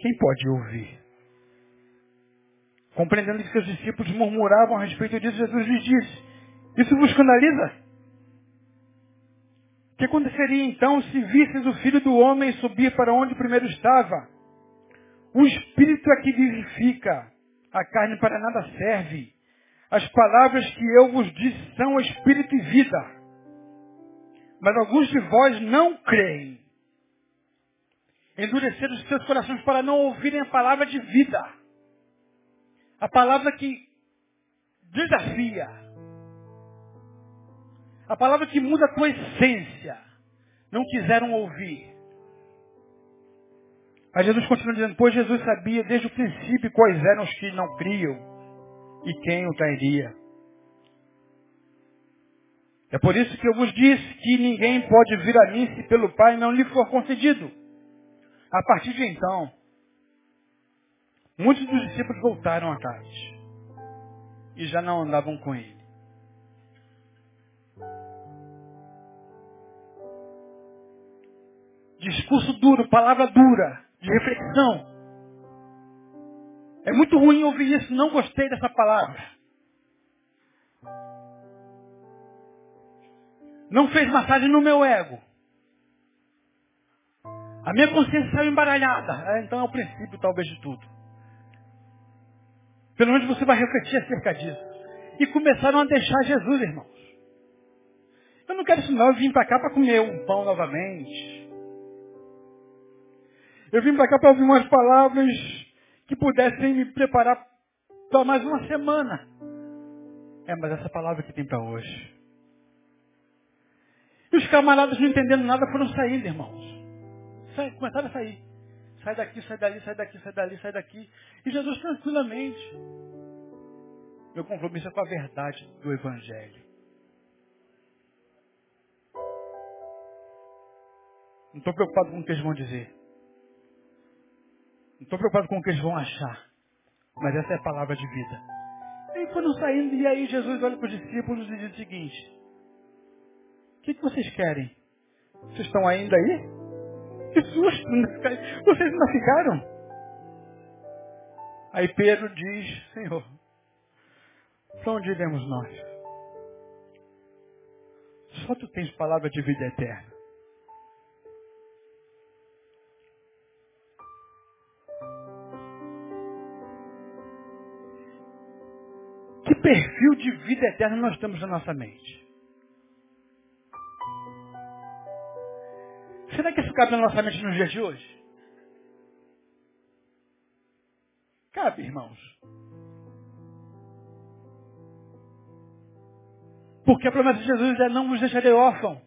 Quem pode ouvir? Compreendendo que seus discípulos murmuravam a respeito disso, Jesus lhes disse, isso vos escandaliza? O que aconteceria então se visses o Filho do Homem subir para onde primeiro estava? O Espírito é que vivifica, a carne para nada serve. As palavras que eu vos disse são Espírito e vida. Mas alguns de vós não creem. Endureceram os seus corações para não ouvirem a palavra de vida. A palavra que desafia. A palavra que muda a tua essência. Não quiseram ouvir. Mas Jesus continua dizendo, pois Jesus sabia desde o princípio quais eram os que não criam e quem o trairia. É por isso que eu vos disse que ninguém pode vir a mim se pelo Pai não lhe for concedido. A partir de então, muitos dos discípulos voltaram atrás e já não andavam com ele. Discurso duro, palavra dura, de reflexão. É muito ruim ouvir isso, não gostei dessa palavra. Não fez massagem no meu ego. A minha consciência saiu embaralhada. É, então é o princípio talvez de tudo. Pelo menos você vai refletir acerca disso. E começaram a deixar Jesus, irmãos. Eu não quero isso não, eu vim para cá para comer um pão novamente. Eu vim para cá para ouvir umas palavras que pudessem me preparar para mais uma semana. É, mas essa palavra que tem para hoje. E os camaradas não entendendo nada foram saindo, irmãos. Sai, começaram a sair. Sai daqui, sai dali, sai daqui, sai dali, sai daqui. E Jesus tranquilamente. Meu compromisso é com a verdade do Evangelho. Não estou preocupado com o que eles vão dizer. Não estou preocupado com o que eles vão achar. Mas essa é a palavra de vida. E foram saindo, e aí Jesus olha para os discípulos e diz o seguinte: O que, que vocês querem? Vocês estão ainda aí? Que susto! Vocês não ficaram? Aí Pedro diz, Senhor, para onde iremos nós? Só tu tens palavra de vida eterna. perfil de vida eterna nós temos na nossa mente? Será que isso cabe na nossa mente nos dias de hoje? Cabe, irmãos. Porque a promessa de Jesus é não vos deixarei órfão.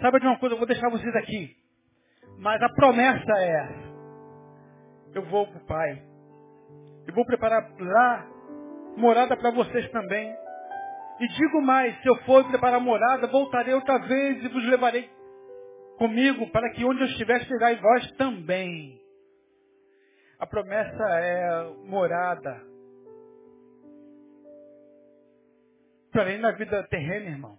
Sabe de uma coisa, eu vou deixar vocês aqui. Mas a promessa é, eu vou para o Pai. E vou preparar lá morada para vocês também. E digo mais, se eu for preparar morada, voltarei outra vez e vos levarei comigo, para que onde eu estiver, estejais vós também. A promessa é morada. Porém, na vida terrena, irmão.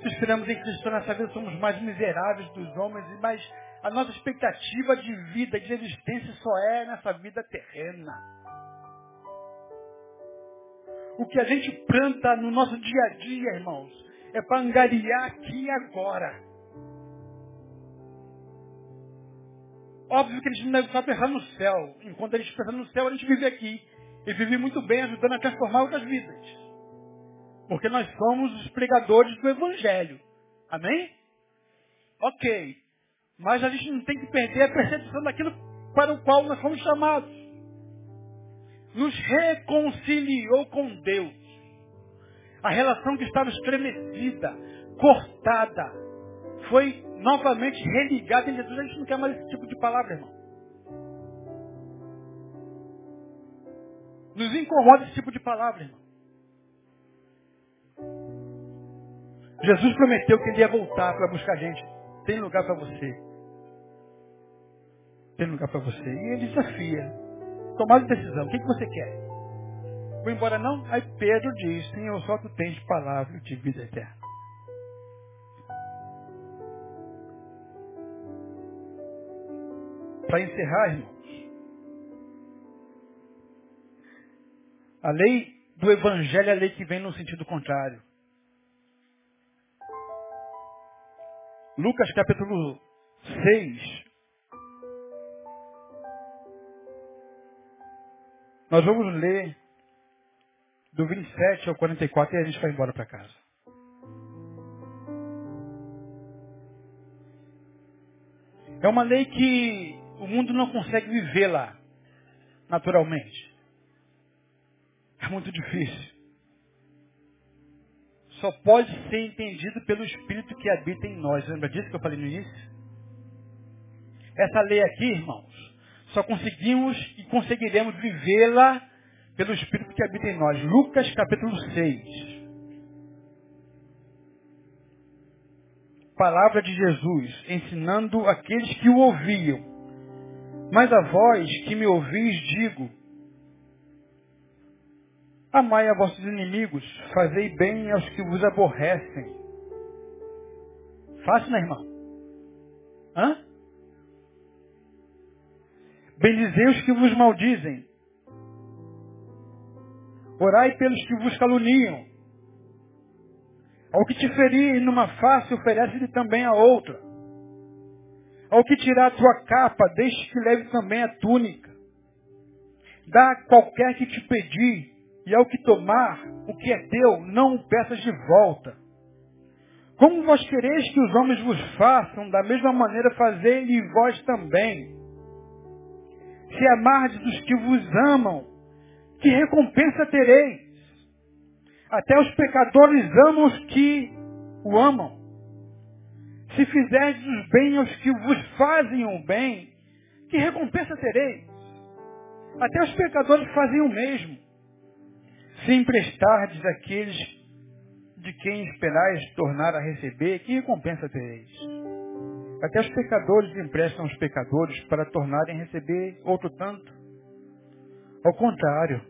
Se esperamos em Cristo nessa vida, somos mais miseráveis dos homens, mas a nossa expectativa de vida, de existência, só é nessa vida terrena. O que a gente planta no nosso dia a dia, irmãos, é para angariar aqui e agora. Óbvio que gente não deve estar pensando no céu. Enquanto a gente pensa no céu, a gente vive aqui. E vive muito bem, ajudando a transformar outras vidas. Porque nós somos os pregadores do Evangelho. Amém? Ok. Mas a gente não tem que perder a percepção daquilo para o qual nós fomos chamados. Nos reconciliou com Deus. A relação que estava estremecida, cortada, foi novamente religada em Jesus. A gente não quer mais esse tipo de palavra, irmão. Nos incomoda esse tipo de palavra, irmão. Jesus prometeu que ele ia voltar para buscar a gente. Tem lugar para você. Tem lugar para você. E ele desafia. Tomar decisão. O que, que você quer? Vou embora não? Aí Pedro diz, Senhor, só tu tens palavra de vida eterna. Para encerrar, irmãos. A lei do evangelho é a lei que vem no sentido contrário. Lucas capítulo 6. Nós vamos ler do 27 ao 44 e a gente vai embora para casa. É uma lei que o mundo não consegue viver lá, naturalmente. É muito difícil só pode ser entendido pelo Espírito que habita em nós. Lembra disso que eu falei no início? Essa lei aqui, irmãos, só conseguimos e conseguiremos vivê-la pelo Espírito que habita em nós. Lucas capítulo 6. Palavra de Jesus, ensinando aqueles que o ouviam. Mas a vós que me ouvis, digo, Amai a vossos inimigos, fazei bem aos que vos aborrecem. Fácil, né, irmão? Hã? Bendizei os que vos maldizem. Orai pelos que vos caluniam. Ao que te ferir numa face, oferece-lhe também a outra. Ao que tirar a tua capa, deixe que leve também a túnica. Dá a qualquer que te pedir, e ao que tomar o que é teu, não o peças de volta. Como vós quereis que os homens vos façam, da mesma maneira fazei-lhe vós também. Se amardes os que vos amam, que recompensa tereis? Até os pecadores amam os que o amam. Se fizerdes os bem aos que vos fazem o bem, que recompensa tereis? Até os pecadores fazem o mesmo. Se emprestardes aqueles de quem esperais tornar a receber, que recompensa tereis? Até os pecadores emprestam aos pecadores para tornarem a receber outro tanto. Ao contrário,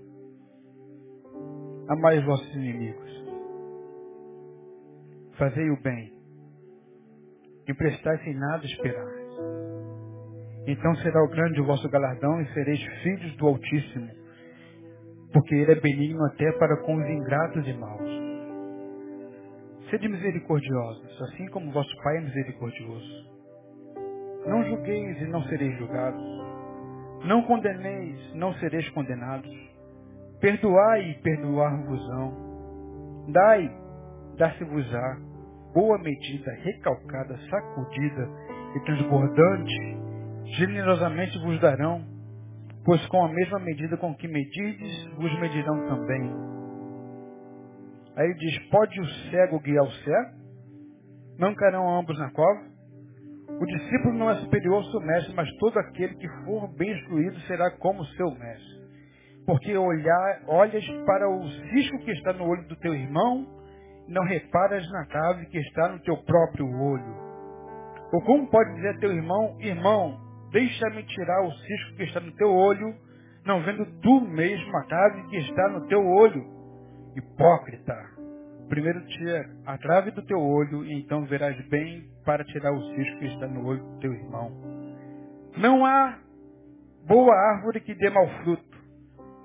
amai os vossos inimigos. Fazei o bem. Emprestai sem nada esperar. Então será o grande o vosso galardão e sereis filhos do Altíssimo porque ele é benigno até para com os ingratos e maus. Sede misericordiosos, assim como vosso Pai é misericordioso. Não julgueis e não sereis julgados. Não condeneis, não sereis condenados. Perdoai e perdoar-vos-ão. Dai, dar-se-vos-á. Boa medida, recalcada, sacudida e transbordante, generosamente vos darão Pois com a mesma medida com que medides, vos medirão também. Aí diz, pode o cego guiar o cego? Não cairão ambos na cova? O discípulo não é superior ao seu mestre, mas todo aquele que for bem instruído será como seu mestre. Porque olhar, olhas para o cisco que está no olho do teu irmão, não reparas na cave que está no teu próprio olho. Ou como pode dizer a teu irmão, irmão, deixa-me tirar o cisco que está no teu olho, não vendo tu mesmo a cave que está no teu olho. Hipócrita. Primeiro tira a trave do teu olho e então verás bem para tirar o cisco que está no olho do teu irmão. Não há boa árvore que dê mau fruto,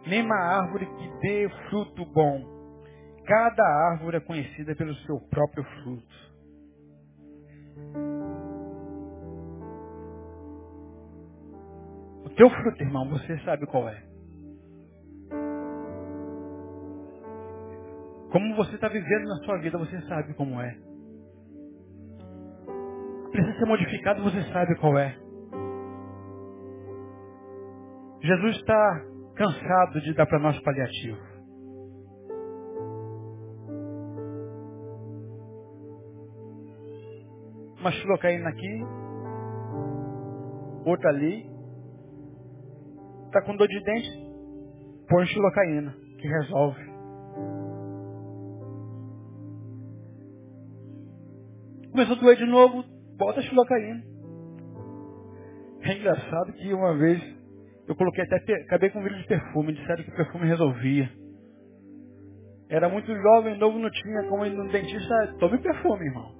nem má árvore que dê fruto bom. Cada árvore é conhecida pelo seu próprio fruto. O teu fruto, irmão, você sabe qual é. Como você está vivendo na sua vida, você sabe como é. Precisa ser modificado, você sabe qual é. Jesus está cansado de dar para nós paliativo. Uma xilocaína aqui, outra ali. Está com dor de dente? Põe xilocaína, que resolve. Começou a doer de novo, bota a xilocaína. É engraçado que uma vez eu coloquei até, acabei com um vidro de perfume, disseram que o perfume resolvia. Era muito jovem, novo, não tinha como ir no dentista, tome perfume, irmão.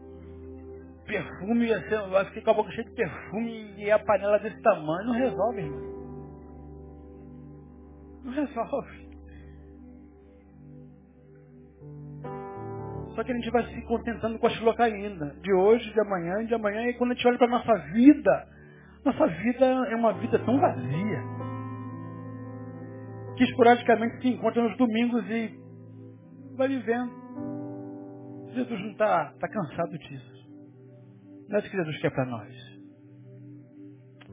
Perfume, ia ser, vai ficar com a boca cheia de perfume e a panela desse tamanho, não resolve, irmão. Não resolve. Só que a gente vai se contentando com a xilocaína. De hoje, de amanhã, de amanhã. E quando a gente olha para a nossa vida, nossa vida é uma vida tão vazia. Que esporadicamente se encontra nos domingos e vai vivendo. Jesus não está tá cansado disso. Não é isso que Jesus quer para nós.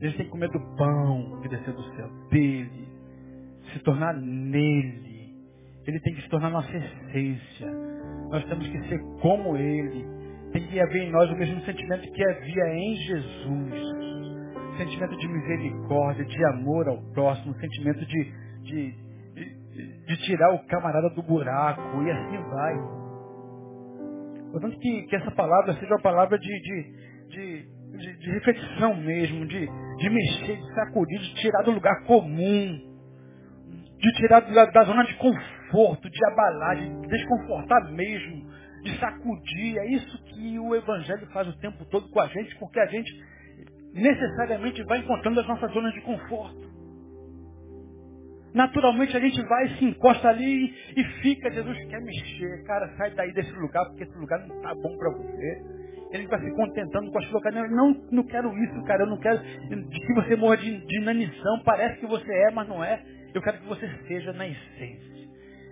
Eles têm que comer do pão que desceu do céu dele, se tornar nele. Ele tem que se tornar nossa essência. Nós temos que ser como Ele. Tem que haver em nós o mesmo sentimento que havia em Jesus. Sentimento de misericórdia, de amor ao próximo, sentimento de, de, de, de tirar o camarada do buraco, e assim vai. Portanto, que, que essa palavra seja uma palavra de, de, de, de, reflexão mesmo, de, de mexer, de sacudir, de tirar do lugar comum, de tirar da, da zona de conforto, de abalar, de desconfortar mesmo, de sacudir. É isso que o Evangelho faz o tempo todo com a gente, porque a gente necessariamente vai encontrando as nossas zonas de conforto. Naturalmente a gente vai, se encosta ali e fica, Jesus quer mexer. Cara, sai daí desse lugar, porque esse lugar não está bom para você. Ele vai se contentando com as suas Não, não quero isso, cara. Eu não quero que você morra de, de inanição. Parece que você é, mas não é. Eu quero que você seja na essência.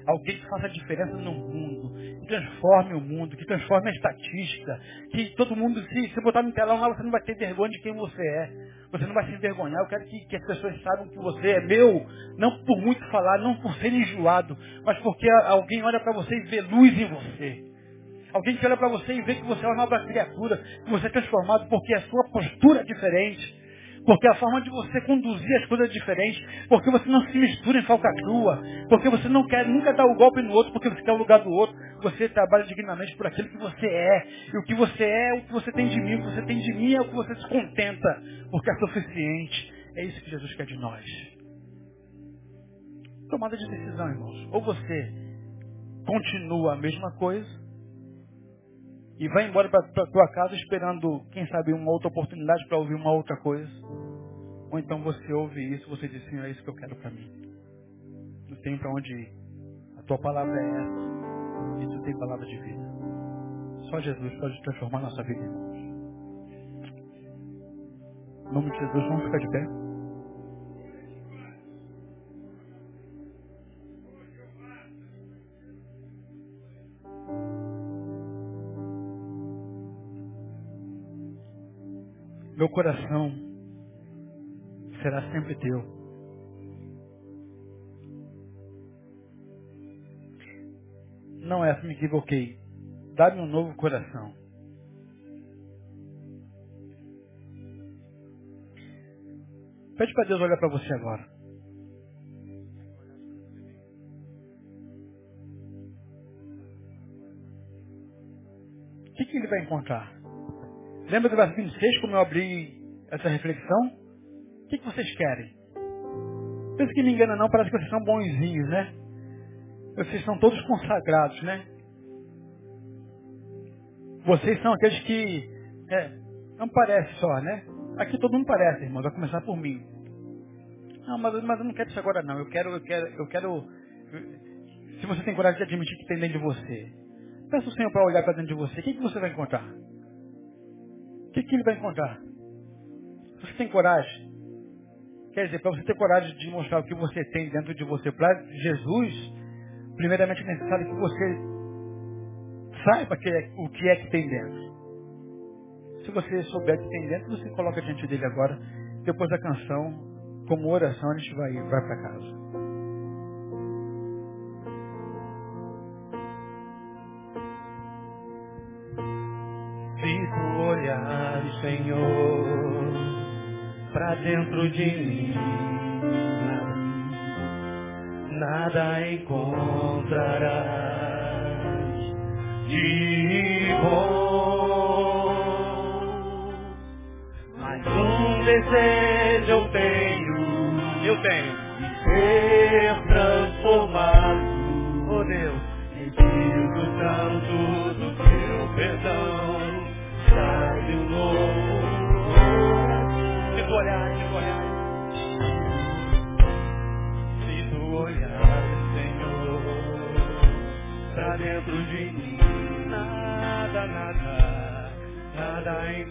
Alguém que faça diferença no mundo, que transforme o mundo, que transforme a estatística, que todo mundo, se, se botar no telão lá, você não vai ter vergonha de quem você é. Você não vai se envergonhar. Eu quero que, que as pessoas saibam que você é meu, não por muito falar, não por ser enjoado, mas porque alguém olha para você e vê luz em você. Alguém que olha para você e vê que você é uma nova criatura, que você é transformado porque a sua postura é diferente. Porque a forma de você conduzir as coisas é diferente. Porque você não se mistura em falcatrua. Porque você não quer nunca dar o golpe no outro porque você quer o lugar do outro. Você trabalha dignamente por aquilo que você é. E o que você é, o que você tem de mim, o que você tem de mim é o que você se contenta. Porque é suficiente. É isso que Jesus quer de nós. Tomada de decisão, irmãos. Ou você continua a mesma coisa, e vai embora para a tua casa esperando, quem sabe, uma outra oportunidade para ouvir uma outra coisa. Ou então você ouve isso, você diz, Senhor, é isso que eu quero para mim. Não tem para onde ir. A tua palavra é essa. E tu tem palavra de vida. Só Jesus pode transformar nossa vida, irmãos. Em nome de Jesus, vamos ficar de pé. Meu coração será sempre teu. Não é, me equivoquei. Dá-me um novo coração. Pede para Deus olhar para você agora. O que, que ele vai encontrar? Lembra do verso 26, como eu abri essa reflexão? O que, que vocês querem? Pensa que me engana não, parece que vocês são bonzinhos, né? Vocês são todos consagrados, né? Vocês são aqueles que. É, não parece só, né? Aqui todo mundo parece, irmãos, vai começar por mim. Não, mas, mas eu não quero isso agora não. Eu quero, eu quero, eu quero. Se você tem coragem de admitir que tem dentro de você, peça o Senhor para olhar para dentro de você. O que, que você vai encontrar? Que, que ele vai encontrar? Você tem coragem? Quer dizer, para você ter coragem de mostrar o que você tem dentro de você para Jesus, primeiramente é necessário que você saiba que é, o que é que tem dentro. Se você souber o que tem dentro, você coloca diante dele agora. Depois da canção, como oração, a gente vai, vai para casa. Senhor, para dentro de mim, nada encontrarás de bom. Mas um desejo eu tenho, eu tenho, nada